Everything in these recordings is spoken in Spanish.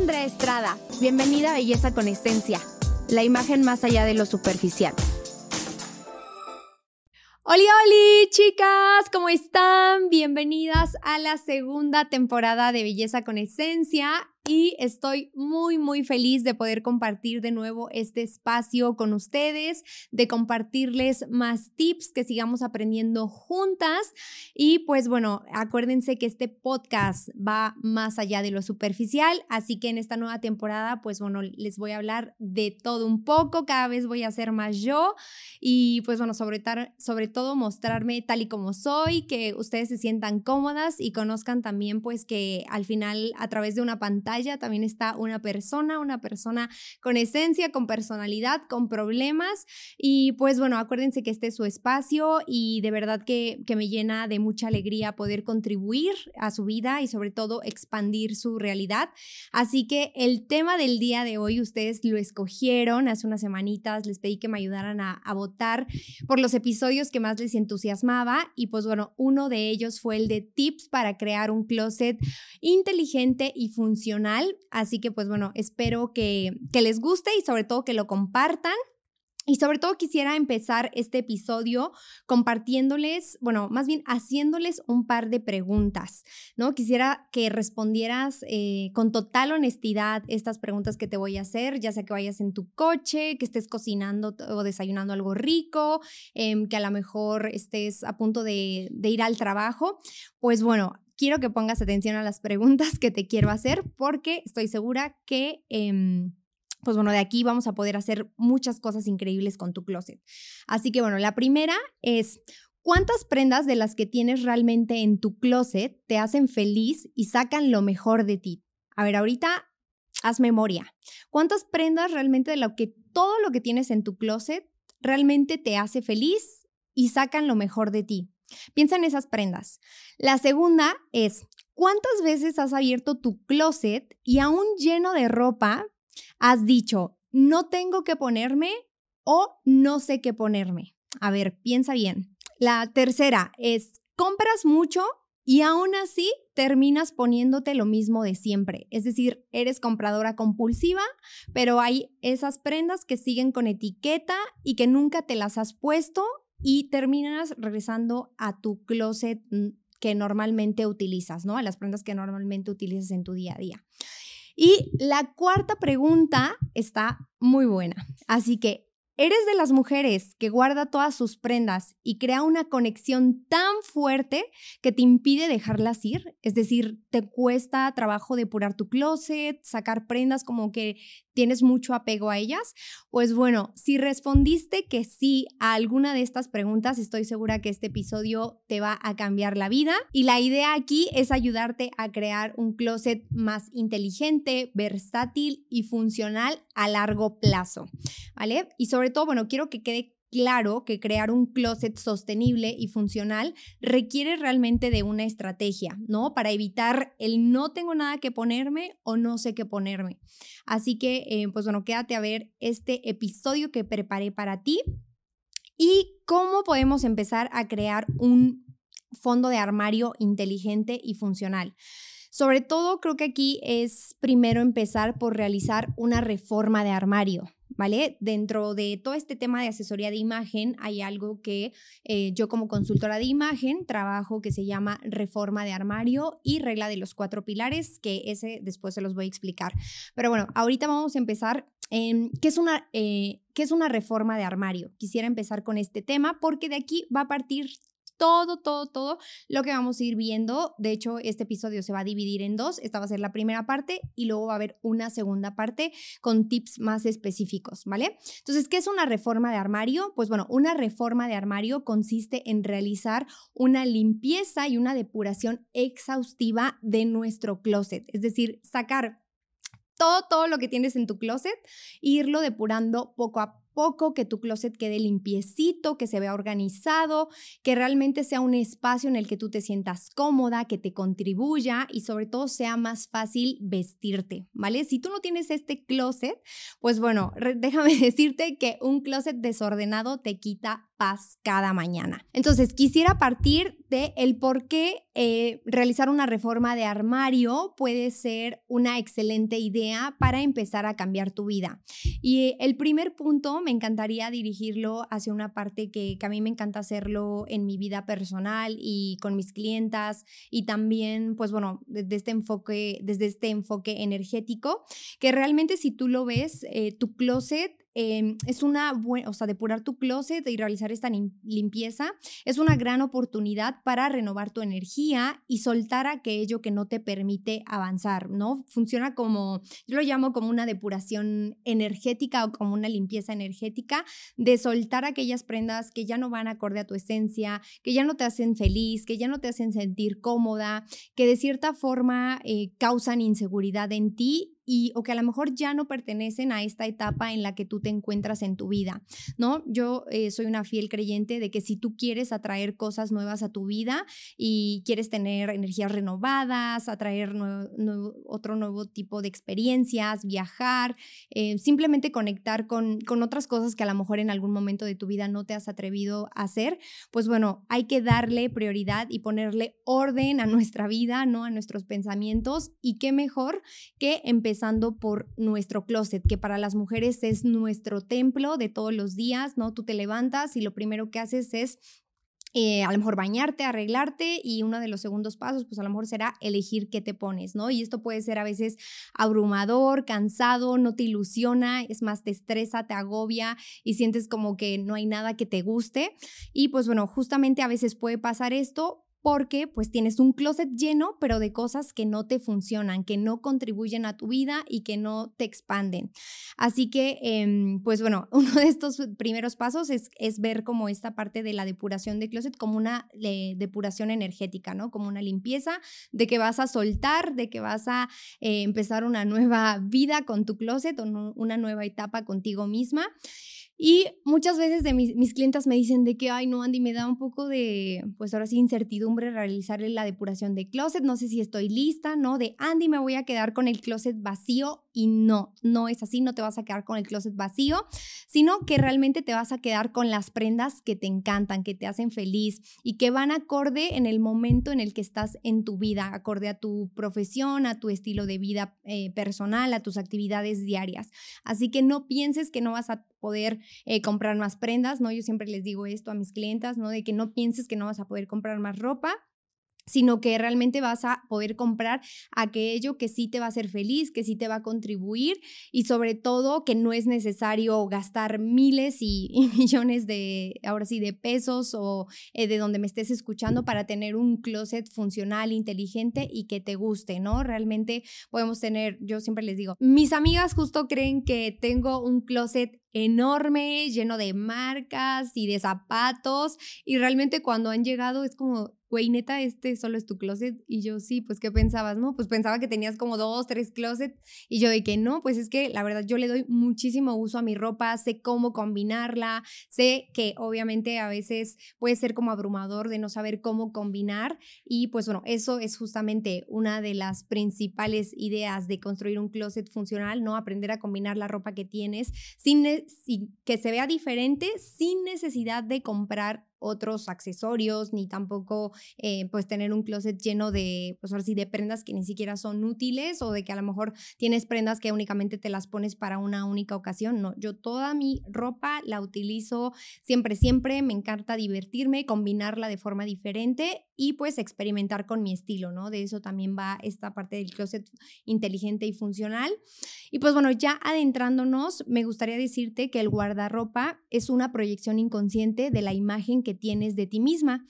Andrea Estrada. Bienvenida a Belleza con Esencia, la imagen más allá de lo superficial. Hola, hola, chicas, ¿cómo están? Bienvenidas a la segunda temporada de Belleza con Esencia y estoy muy, muy feliz de poder compartir de nuevo este espacio con ustedes, de compartirles más tips, que sigamos aprendiendo juntas. Y pues bueno, acuérdense que este podcast va más allá de lo superficial, así que en esta nueva temporada, pues bueno, les voy a hablar de todo un poco, cada vez voy a ser más yo y pues bueno, sobre, sobre todo mostrarme tal y como soy, que ustedes se sientan cómodas y conozcan también pues que al final a través de una pantalla, también está una persona, una persona con esencia, con personalidad, con problemas. Y pues bueno, acuérdense que este es su espacio y de verdad que, que me llena de mucha alegría poder contribuir a su vida y sobre todo expandir su realidad. Así que el tema del día de hoy, ustedes lo escogieron hace unas semanitas, les pedí que me ayudaran a, a votar por los episodios que más les entusiasmaba y pues bueno, uno de ellos fue el de tips para crear un closet inteligente y funcional Así que pues bueno, espero que, que les guste y sobre todo que lo compartan. Y sobre todo quisiera empezar este episodio compartiéndoles, bueno, más bien haciéndoles un par de preguntas, ¿no? Quisiera que respondieras eh, con total honestidad estas preguntas que te voy a hacer, ya sea que vayas en tu coche, que estés cocinando o desayunando algo rico, em, que a lo mejor estés a punto de, de ir al trabajo. Pues bueno, quiero que pongas atención a las preguntas que te quiero hacer porque estoy segura que... Em, pues bueno, de aquí vamos a poder hacer muchas cosas increíbles con tu closet. Así que bueno, la primera es, ¿cuántas prendas de las que tienes realmente en tu closet te hacen feliz y sacan lo mejor de ti? A ver, ahorita haz memoria. ¿Cuántas prendas realmente de lo que todo lo que tienes en tu closet realmente te hace feliz y sacan lo mejor de ti? Piensa en esas prendas. La segunda es, ¿cuántas veces has abierto tu closet y aún lleno de ropa has dicho, no tengo que ponerme o no sé qué ponerme? A ver, piensa bien. La tercera es, compras mucho y aún así terminas poniéndote lo mismo de siempre. Es decir, eres compradora compulsiva, pero hay esas prendas que siguen con etiqueta y que nunca te las has puesto y terminas regresando a tu closet mm, que normalmente utilizas, ¿no? A las prendas que normalmente utilizas en tu día a día. Y la cuarta pregunta está muy buena. Así que, ¿eres de las mujeres que guarda todas sus prendas y crea una conexión tan fuerte que te impide dejarlas ir? Es decir, ¿te cuesta trabajo depurar tu closet, sacar prendas como que tienes mucho apego a ellas? Pues bueno, si respondiste que sí a alguna de estas preguntas, estoy segura que este episodio te va a cambiar la vida. Y la idea aquí es ayudarte a crear un closet más inteligente, versátil y funcional a largo plazo, ¿vale? Y sobre todo, bueno, quiero que quede claro que crear un closet sostenible y funcional requiere realmente de una estrategia, ¿no? Para evitar el no tengo nada que ponerme o no sé qué ponerme. Así que, eh, pues bueno, quédate a ver este episodio que preparé para ti y cómo podemos empezar a crear un fondo de armario inteligente y funcional. Sobre todo, creo que aquí es primero empezar por realizar una reforma de armario. ¿Vale? Dentro de todo este tema de asesoría de imagen hay algo que eh, yo como consultora de imagen trabajo que se llama reforma de armario y regla de los cuatro pilares, que ese después se los voy a explicar. Pero bueno, ahorita vamos a empezar qué es una... Eh, ¿Qué es una reforma de armario? Quisiera empezar con este tema porque de aquí va a partir todo, todo, todo lo que vamos a ir viendo. De hecho, este episodio se va a dividir en dos. Esta va a ser la primera parte y luego va a haber una segunda parte con tips más específicos, ¿vale? Entonces, ¿qué es una reforma de armario? Pues bueno, una reforma de armario consiste en realizar una limpieza y una depuración exhaustiva de nuestro closet, es decir, sacar todo, todo lo que tienes en tu closet, e irlo depurando poco a poco que tu closet quede limpiecito, que se vea organizado, que realmente sea un espacio en el que tú te sientas cómoda, que te contribuya y sobre todo sea más fácil vestirte, ¿vale? Si tú no tienes este closet, pues bueno, déjame decirte que un closet desordenado te quita paz cada mañana. Entonces, quisiera partir de el por qué eh, realizar una reforma de armario puede ser una excelente idea para empezar a cambiar tu vida. Y el primer punto me encantaría dirigirlo hacia una parte que, que a mí me encanta hacerlo en mi vida personal y con mis clientas y también, pues bueno, desde este enfoque, desde este enfoque energético, que realmente si tú lo ves, eh, tu closet Em, es una buena, o sea, depurar tu closet y realizar esta limpieza es una gran oportunidad para renovar tu energía y soltar aquello que no te permite avanzar, ¿no? Funciona como, yo lo llamo como una depuración energética o como una limpieza energética de soltar aquellas prendas que ya no van acorde a tu esencia, que ya no te hacen feliz, que ya no te hacen sentir cómoda, que de cierta forma eh, causan inseguridad en ti o que a lo mejor ya no pertenecen a esta etapa en la que tú te encuentras en tu vida, ¿no? Yo eh, soy una fiel creyente de que si tú quieres atraer cosas nuevas a tu vida y quieres tener energías renovadas, atraer otro nuevo tipo de experiencias, viajar, eh, simplemente conectar con, con otras cosas que a lo mejor en algún momento de tu vida no te has atrevido a hacer, pues bueno, hay que darle prioridad y ponerle orden a nuestra vida, ¿no? A nuestros pensamientos y qué mejor que empezar por nuestro closet, que para las mujeres es nuestro templo de todos los días, ¿no? Tú te levantas y lo primero que haces es eh, a lo mejor bañarte, arreglarte y uno de los segundos pasos, pues a lo mejor será elegir qué te pones, ¿no? Y esto puede ser a veces abrumador, cansado, no te ilusiona, es más, te estresa, te agobia y sientes como que no hay nada que te guste. Y pues bueno, justamente a veces puede pasar esto porque pues tienes un closet lleno, pero de cosas que no te funcionan, que no contribuyen a tu vida y que no te expanden. Así que, em, pues bueno, uno de estos primeros pasos es, es, ver como esta parte de la depuración de closet como una eh, depuración energética, ¿no? Como una limpieza de que vas a soltar, de que vas a eh, empezar una nueva vida con tu closet o una nueva etapa contigo misma. Y muchas veces de mis, mis clientas me dicen de que, ay, no, Andy, me da un poco de, pues ahora sí, incertidumbre realizarle la depuración de closet, no sé si estoy lista, ¿no? De, Andy, me voy a quedar con el closet vacío y no, no es así, no te vas a quedar con el closet vacío, sino que realmente te vas a quedar con las prendas que te encantan, que te hacen feliz y que van acorde en el momento en el que estás en tu vida, acorde a tu profesión, a tu estilo de vida eh, personal, a tus actividades diarias. Así que no pienses que no vas a poder eh, comprar más prendas, ¿no? Yo siempre les digo esto a mis clientas, ¿no? De que no pienses que no vas a poder comprar más ropa, sino que realmente vas a poder comprar aquello que sí te va a hacer feliz, que sí te va a contribuir y sobre todo que no es necesario gastar miles y, millones de, ahora sí, de pesos o eh, de donde me estés escuchando para tener un closet funcional, inteligente y que te guste, ¿no? Realmente podemos tener, yo siempre les digo, mis amigas justo creen que tengo un closet enorme, lleno de marcas y de zapatos y realmente cuando han llegado es como güey, neta, este solo es tu closet. Y yo, sí, pues, ¿qué pensabas? No, pues pensaba que tenías como dos, tres closets. Y yo de que no, pues es que la verdad yo le doy muchísimo uso a mi ropa, sé cómo combinarla, sé que obviamente a veces puede ser como abrumador de no saber cómo combinar. Y pues bueno, eso es justamente una de las principales ideas de construir un closet funcional, ¿no? Aprender a combinar la ropa que tienes sin, sin que se vea diferente, sin necesidad de comprar otros accesorios, ni tampoco eh, pues tener un closet lleno de, pues ahora sí, de prendas que ni siquiera son útiles o de que a lo mejor tienes prendas que únicamente te las pones para una única ocasión. No, yo toda mi ropa la utilizo siempre, siempre, me encanta divertirme, combinarla de forma diferente y pues experimentar con mi estilo, ¿no? De eso también va esta parte del closet inteligente y funcional. Y pues bueno, ya adentrándonos, me gustaría decirte que el guardarropa es una proyección inconsciente de la imagen que tienes de ti misma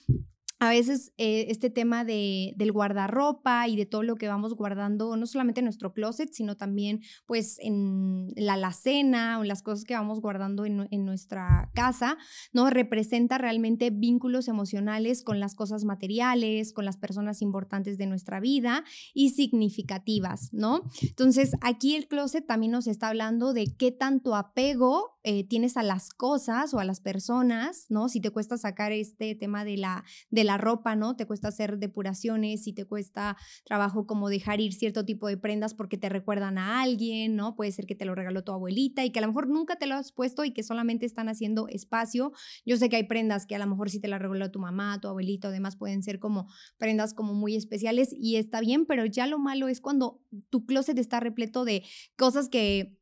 a veces eh, este tema de, del guardarropa y de todo lo que vamos guardando, no solamente en nuestro closet, sino también pues en la alacena o en las cosas que vamos guardando en, en, nuestra casa, ¿no? Representa realmente vínculos emocionales con las cosas materiales, con las personas importantes de nuestra vida y significativas, ¿no? Entonces aquí el closet también nos está hablando de qué tanto apego eh, tienes a las cosas o a las personas, ¿no? Si te cuesta sacar este tema de la, de la la ropa, ¿no? Te cuesta hacer depuraciones y te cuesta trabajo como dejar ir cierto tipo de prendas porque te recuerdan a alguien, ¿no? Puede ser que te lo regaló tu abuelita y que a lo mejor nunca te lo has puesto y que solamente están haciendo espacio. Yo sé que hay prendas que a lo mejor si te la regaló tu mamá, tu abuelito, además pueden ser como prendas como muy especiales y está bien, pero ya lo malo es cuando tu closet está repleto de cosas que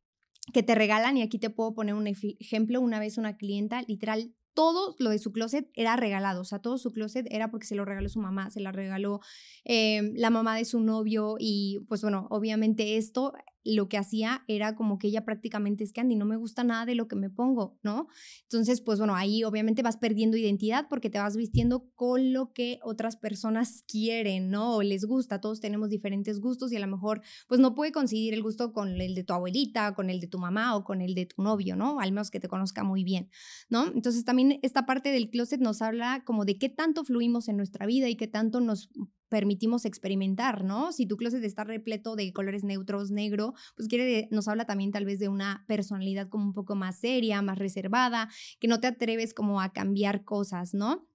que te regalan y aquí te puedo poner un ejemplo, una vez una clienta literal todo lo de su closet era regalado, o sea, todo su closet era porque se lo regaló su mamá, se la regaló em, la mamá de su novio y pues bueno, obviamente esto lo que hacía era como que ella prácticamente es que Andy, no me gusta nada de lo que me pongo, ¿no? Entonces, pues bueno, ahí obviamente vas perdiendo identidad porque te vas vistiendo con lo que otras personas quieren, ¿no? O les gusta, todos tenemos diferentes gustos y a lo mejor pues no puede conseguir el gusto con el de tu abuelita, con el de tu mamá o con el de tu novio, ¿no? Al menos que te conozca muy bien, ¿no? Entonces también esta parte del closet nos habla como de qué tanto fluimos en nuestra vida y qué tanto nos permitimos experimentar, ¿no? Si tu closet está repleto de colores neutros, negro, pues quiere, nos habla también tal vez de una personalidad como un poco más seria, más reservada, que no te atreves como a cambiar cosas, ¿no?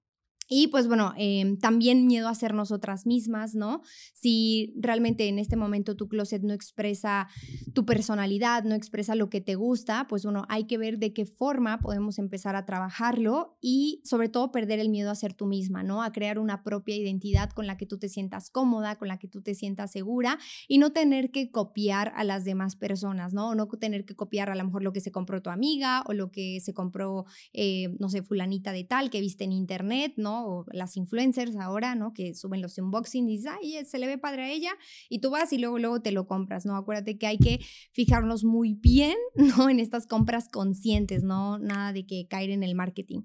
Y pues bueno, em, también miedo a ser nosotras mismas, ¿no? Si realmente en este momento tu closet no expresa tu personalidad, no expresa lo que te gusta, pues bueno, hay que ver de qué forma podemos empezar a trabajarlo y sobre todo perder el miedo a ser tú misma, ¿no? A crear una propia identidad con la que tú te sientas cómoda, con la que tú te sientas segura y no tener que copiar a las demás personas, ¿no? O no tener que copiar a lo mejor lo que se compró tu amiga o lo que se compró, eh, no sé, fulanita de tal que viste en internet, ¿no? O las influencers ahora, ¿no? Que suben los unboxing y dices, ay, se le ve padre a ella, y tú vas y luego, luego te lo compras, ¿no? Acuérdate que hay que fijarnos muy bien, ¿no? En estas compras conscientes, ¿no? Nada de que caer en el marketing.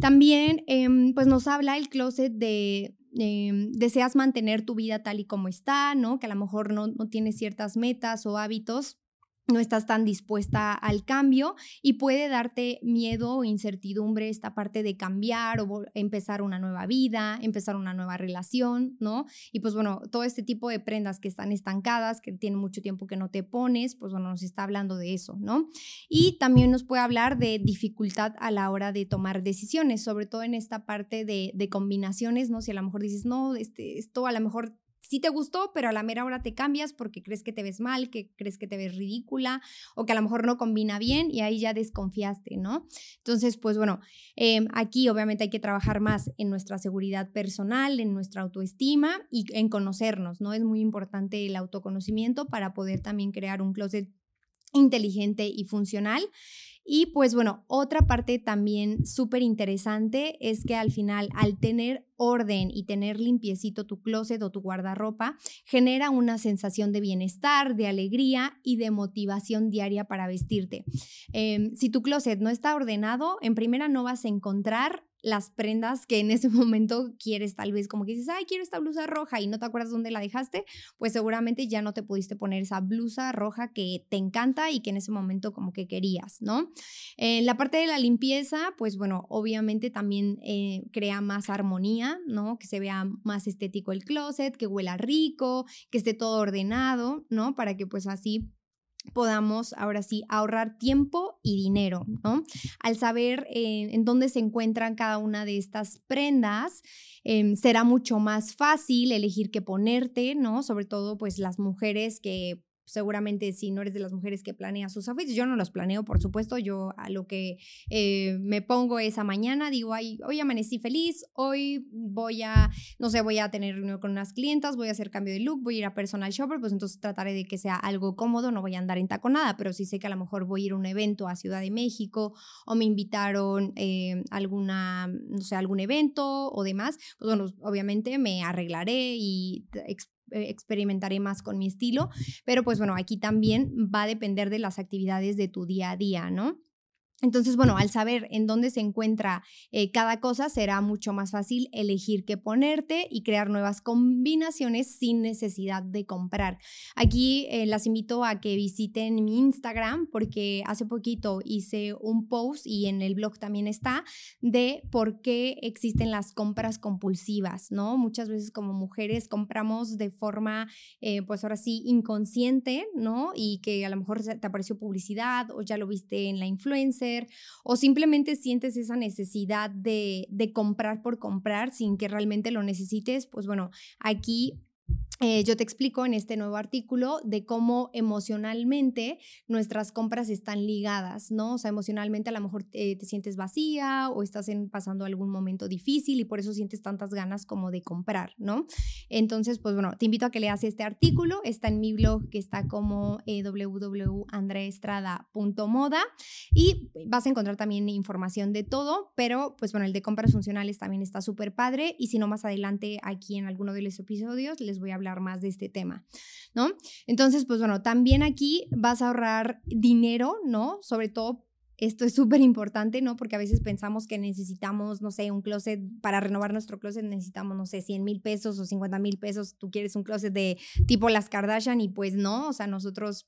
También, em, pues nos habla el closet de em, deseas mantener tu vida tal y como está, ¿no? Que a lo mejor no, no tienes ciertas metas o hábitos no estás tan dispuesta al cambio y puede darte miedo o incertidumbre esta parte de cambiar o empezar una nueva vida, empezar una nueva relación, ¿no? Y pues bueno, todo este tipo de prendas que están estancadas, que tienen mucho tiempo que no te pones, pues bueno, nos está hablando de eso, ¿no? Y también nos puede hablar de dificultad a la hora de tomar decisiones, sobre todo en esta parte de, de combinaciones, ¿no? Si a lo mejor dices, no, este, esto a lo mejor sí te gustó, pero a la mera hora te cambias porque crees que te ves mal, que crees que te ves ridícula o que a lo mejor no combina bien y ahí ya desconfiaste, ¿no? Entonces, pues bueno, em, aquí obviamente hay que trabajar más en nuestra seguridad personal, en nuestra autoestima y en conocernos, ¿no? Es muy importante el autoconocimiento para poder también crear un closet inteligente y funcional. Y pues bueno, otra parte también súper interesante es que al final, al tener orden y tener limpiecito tu closet o tu guardarropa, genera una sensación de bienestar, de alegría y de motivación diaria para vestirte. Em, si tu closet no está ordenado, en primera no vas a encontrar las prendas que en ese momento quieres, tal vez como que dices, ay, quiero esta blusa roja y no te acuerdas dónde la dejaste, pues seguramente ya no te pudiste poner esa blusa roja que te encanta y que en ese momento como que querías, ¿no? En la parte de la limpieza, pues bueno, obviamente también eh, crea más armonía, ¿no? Que se vea más estético el closet, que huela rico, que esté todo ordenado, ¿no? Para que pues así podamos ahora sí ahorrar tiempo y dinero, ¿no? Al saber eh, en dónde se encuentran cada una de estas prendas, em, será mucho más fácil elegir qué ponerte, ¿no? Sobre todo, pues las mujeres que seguramente si no eres de las mujeres que planea sus outfits, yo no los planeo, por supuesto, yo a lo que eh, me pongo esa mañana, digo, Ay, hoy amanecí feliz, hoy voy a, no sé, voy a tener reunión con unas clientas, voy a hacer cambio de look, voy a ir a personal shopper, pues entonces trataré de que sea algo cómodo, no voy a andar en taconada, pero sí sé que a lo mejor voy a ir a un evento a Ciudad de México o me invitaron eh, alguna, no sé, algún evento o demás, pues bueno, obviamente me arreglaré y experimentaré más con mi estilo, pero pues bueno, aquí también va a depender de las actividades de tu día a día, ¿no? Entonces, bueno, al saber en dónde se encuentra eh, cada cosa, será mucho más fácil elegir qué ponerte y crear nuevas combinaciones sin necesidad de comprar. Aquí eh, las invito a que visiten mi Instagram porque hace poquito hice un post y en el blog también está de por qué existen las compras compulsivas, ¿no? Muchas veces como mujeres compramos de forma, eh, pues ahora sí, inconsciente, ¿no? Y que a lo mejor te apareció publicidad o ya lo viste en la influencer o simplemente sientes esa necesidad de, de comprar por comprar sin que realmente lo necesites, pues bueno, aquí eh, yo te explico en este nuevo artículo de cómo emocionalmente nuestras compras están ligadas, ¿no? O sea, emocionalmente a lo mejor te, sientes vacía o estás pasando algún momento difícil y por eso sientes tantas ganas como de comprar, ¿no? Entonces, pues bueno, te invito a que leas este artículo, está en mi blog que está como eh, y vas a encontrar también información de todo, pero pues bueno, el de compras funcionales también está súper padre y si no más adelante aquí en alguno de los episodios les voy a hablar más de este tema, ¿no? Entonces, pues bueno, también aquí vas a ahorrar dinero, ¿no? Sobre todo esto es súper importante, ¿no? Porque a veces pensamos que necesitamos, no sé, un closet, para renovar nuestro closet necesitamos, no sé, 100 mil pesos o 50 mil pesos. Tú quieres un closet de tipo las Kardashian y pues no, o sea, nosotros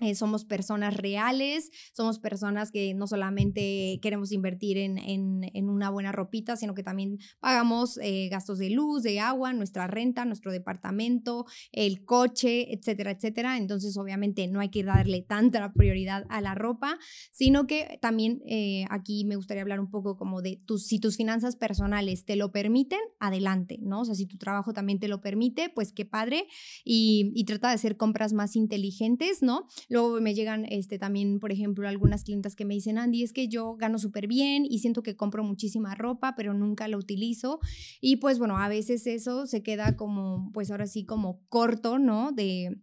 eh, somos personas reales, somos personas que no solamente queremos invertir en, en, una buena ropita, sino que también pagamos eh, gastos de luz, de agua, nuestra renta, nuestro departamento, el coche, etcétera, etcétera. Entonces, obviamente, no hay que darle tanta prioridad a la ropa, sino que también eh, aquí me gustaría hablar un poco como de tus, si tus finanzas personales te lo permiten, adelante, ¿no? O sea, si tu trabajo también te lo permite, pues qué padre y, y trata de hacer compras más inteligentes, ¿no? Luego me llegan este, también, por ejemplo, algunas clientas que me dicen, Andy, es que yo gano súper bien y siento que compro muchísima ropa, pero nunca la utilizo. Y pues bueno, a veces eso se queda como, pues ahora sí, como corto, ¿no? De,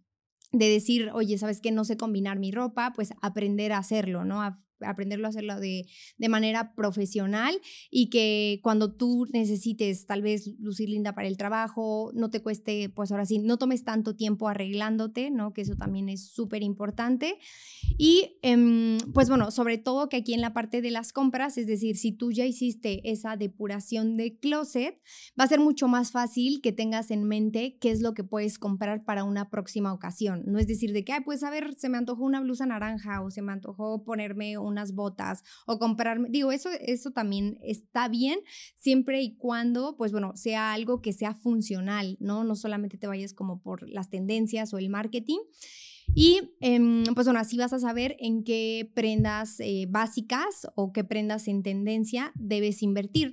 de decir, oye, ¿sabes qué? No sé combinar mi ropa, pues aprender a hacerlo, ¿no? Aprenderlo a hacerlo de, de, manera profesional y que cuando tú necesites tal vez lucir linda para el trabajo, no te cueste, pues ahora sí, no tomes tanto tiempo arreglándote, ¿no? Que eso también es súper importante. Y em, pues bueno, sobre todo que aquí en la parte de las compras, es decir, si tú ya hiciste esa depuración de closet, va a ser mucho más fácil que tengas en mente qué es lo que puedes comprar para una próxima ocasión. No es decir de que, ay, pues a ver, se me antojó una blusa naranja o se me antojó ponerme unas botas o comprarme, digo, eso, eso también está bien siempre y cuando, pues bueno, sea algo que sea funcional, ¿no? No solamente te vayas como por las tendencias o el marketing. Y em, pues bueno, así vas a saber en qué prendas eh, básicas o qué prendas en tendencia debes invertir.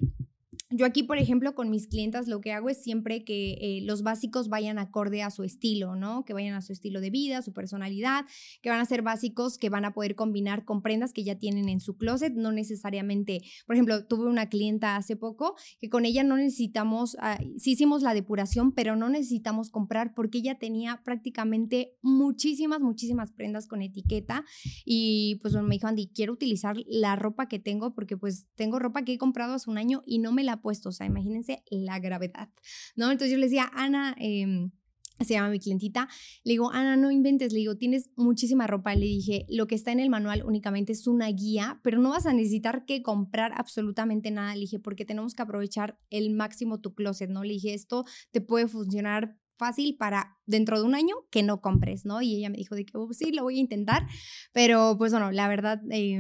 Yo aquí, por ejemplo, con mis clientas lo que hago es siempre que eh, los básicos vayan acorde a su estilo, ¿no? Que vayan a su estilo de vida, su personalidad, que van a ser básicos que van a poder combinar con prendas que ya tienen en su closet, no necesariamente, por ejemplo, tuve una clienta hace poco que con ella no necesitamos, ah, sí hicimos la depuración, pero no necesitamos comprar porque ella tenía prácticamente muchísimas, muchísimas prendas con etiqueta y pues me dijo, Andy, quiero utilizar la ropa que tengo porque pues tengo ropa que he comprado hace un año y no me la puesto, o sea, imagínense la gravedad, ¿no? Entonces yo le decía, Ana, eh, se llama mi clientita, le digo, Ana, no inventes, le digo, tienes muchísima ropa, le dije, lo que está en el manual únicamente es una guía, pero no vas a necesitar que comprar absolutamente nada, le dije, porque tenemos que aprovechar el máximo tu closet, ¿no? Le dije, esto te puede funcionar fácil para dentro de un año que no compres, ¿no? Y ella me dijo de que oh, sí, lo voy a intentar, pero pues bueno, la verdad, eh,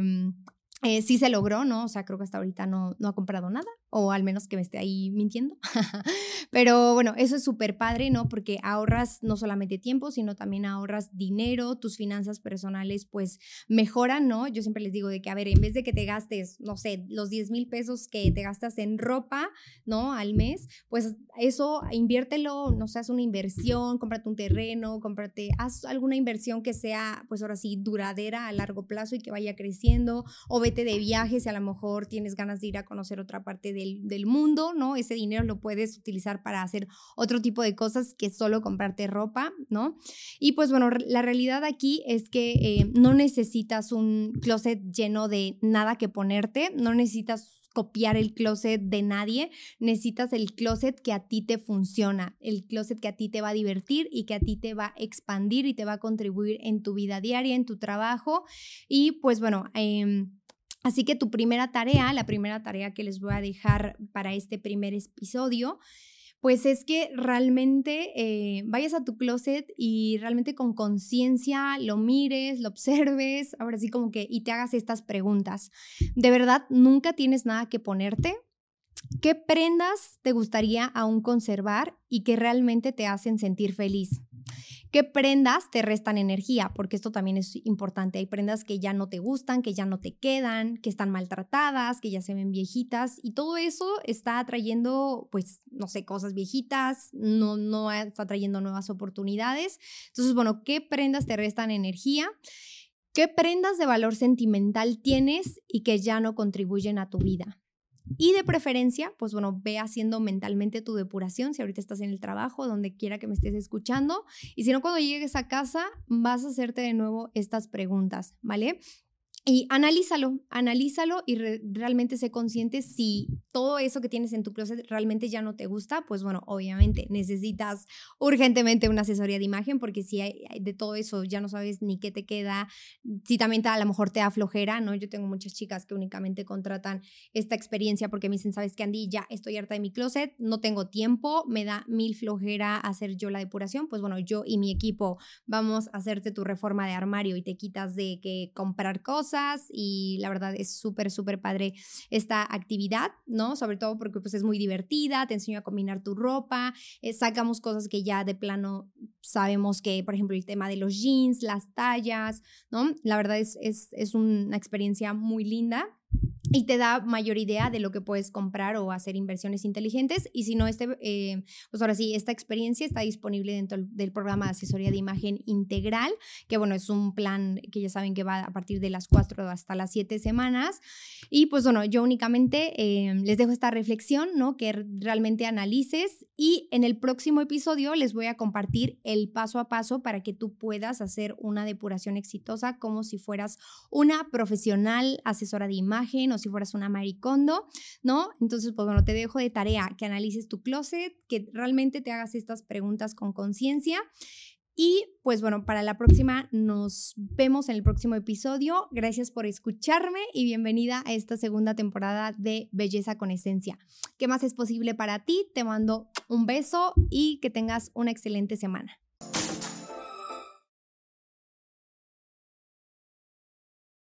eh, sí se logró, ¿no? O sea, creo que hasta ahorita no, no ha comprado nada, o al menos que me esté ahí mintiendo. Pero bueno, eso es súper padre, ¿no? Porque ahorras no solamente tiempo, sino también ahorras dinero, tus finanzas personales pues mejoran, ¿no? Yo siempre les digo de que, a ver, en vez de que te gastes, no sé, los 10 mil pesos que te gastas en ropa, ¿no? Al mes, pues eso inviértelo, no sé, haz una inversión, cómprate un terreno, cómprate, haz alguna inversión que sea, pues ahora sí, duradera a largo plazo y que vaya creciendo, o vete de viajes si a lo mejor tienes ganas de ir a conocer otra parte de del, mundo, ¿no? Ese dinero lo puedes utilizar para hacer otro tipo de cosas que solo comprarte ropa, ¿no? Y pues bueno, la realidad aquí es que eh, no necesitas un closet lleno de nada que ponerte, no necesitas copiar el closet de nadie, necesitas el closet que a ti te funciona, el closet que a ti te va a divertir y que a ti te va a expandir y te va a contribuir en tu vida diaria, en tu trabajo. Y pues bueno, eh, Así que tu primera tarea, la primera tarea que les voy a dejar para este primer episodio, pues es que realmente eh, vayas a tu closet y realmente con conciencia lo mires, lo observes, ahora sí como que y te hagas estas preguntas. ¿De verdad nunca tienes nada que ponerte? ¿Qué prendas te gustaría aún conservar y que realmente te hacen sentir feliz? ¿Qué prendas te restan energía? Porque esto también es importante. Hay prendas que ya no te gustan, que ya no te quedan, que están maltratadas, que ya se ven viejitas y todo eso está atrayendo, pues, no sé, cosas viejitas, no, no está trayendo nuevas oportunidades. Entonces, bueno, ¿qué prendas te restan energía? ¿Qué prendas de valor sentimental tienes y que ya no contribuyen a tu vida? Y de preferencia, pues bueno, ve haciendo mentalmente tu depuración, si ahorita estás en el trabajo, donde quiera que me estés escuchando. Y si no, cuando llegues a casa, vas a hacerte de nuevo estas preguntas, ¿vale? Y analízalo, analízalo y realmente sé consciente si todo eso que tienes en tu closet realmente ya no te gusta, pues bueno, obviamente necesitas urgentemente una asesoría de imagen porque si hay, de todo eso ya no sabes ni qué te queda, si también a lo mejor te da flojera, ¿no? Yo tengo muchas chicas que únicamente contratan esta experiencia porque me dicen, ¿sabes qué, Andy? Ya estoy harta de mi closet, no tengo tiempo, me da mil flojera hacer yo la depuración, pues bueno, yo y mi equipo vamos a hacerte tu reforma de armario y te quitas de que comprar y la verdad es súper, súper padre esta actividad, ¿no? Sobre todo porque pues es muy divertida, te enseño a combinar tu ropa, eh, sacamos cosas que ya de plano sabemos que, por ejemplo, el tema de los jeans, las tallas, ¿no? La verdad es, es, es una experiencia muy linda y te da mayor idea de lo que puedes comprar o hacer inversiones inteligentes. Y si no, este, eh, pues ahora sí, esta experiencia está disponible dentro del programa de asesoría de imagen integral, que bueno, es un plan que ya saben que va a partir de las 4 hasta las 7 semanas. Y pues bueno, yo únicamente eh, les dejo esta reflexión, ¿no? Que realmente analices y en el próximo episodio les voy a compartir el paso a paso para que tú puedas hacer una depuración exitosa como si fueras una profesional asesora de imagen si fueras una maricondo, ¿no? Entonces, pues bueno, te dejo de tarea que analices tu closet, que realmente te hagas estas preguntas con conciencia. Y pues bueno, para la próxima nos vemos en el próximo episodio. Gracias por escucharme y bienvenida a esta segunda temporada de Belleza con Esencia. ¿Qué más es posible para ti? Te mando un beso y que tengas una excelente semana.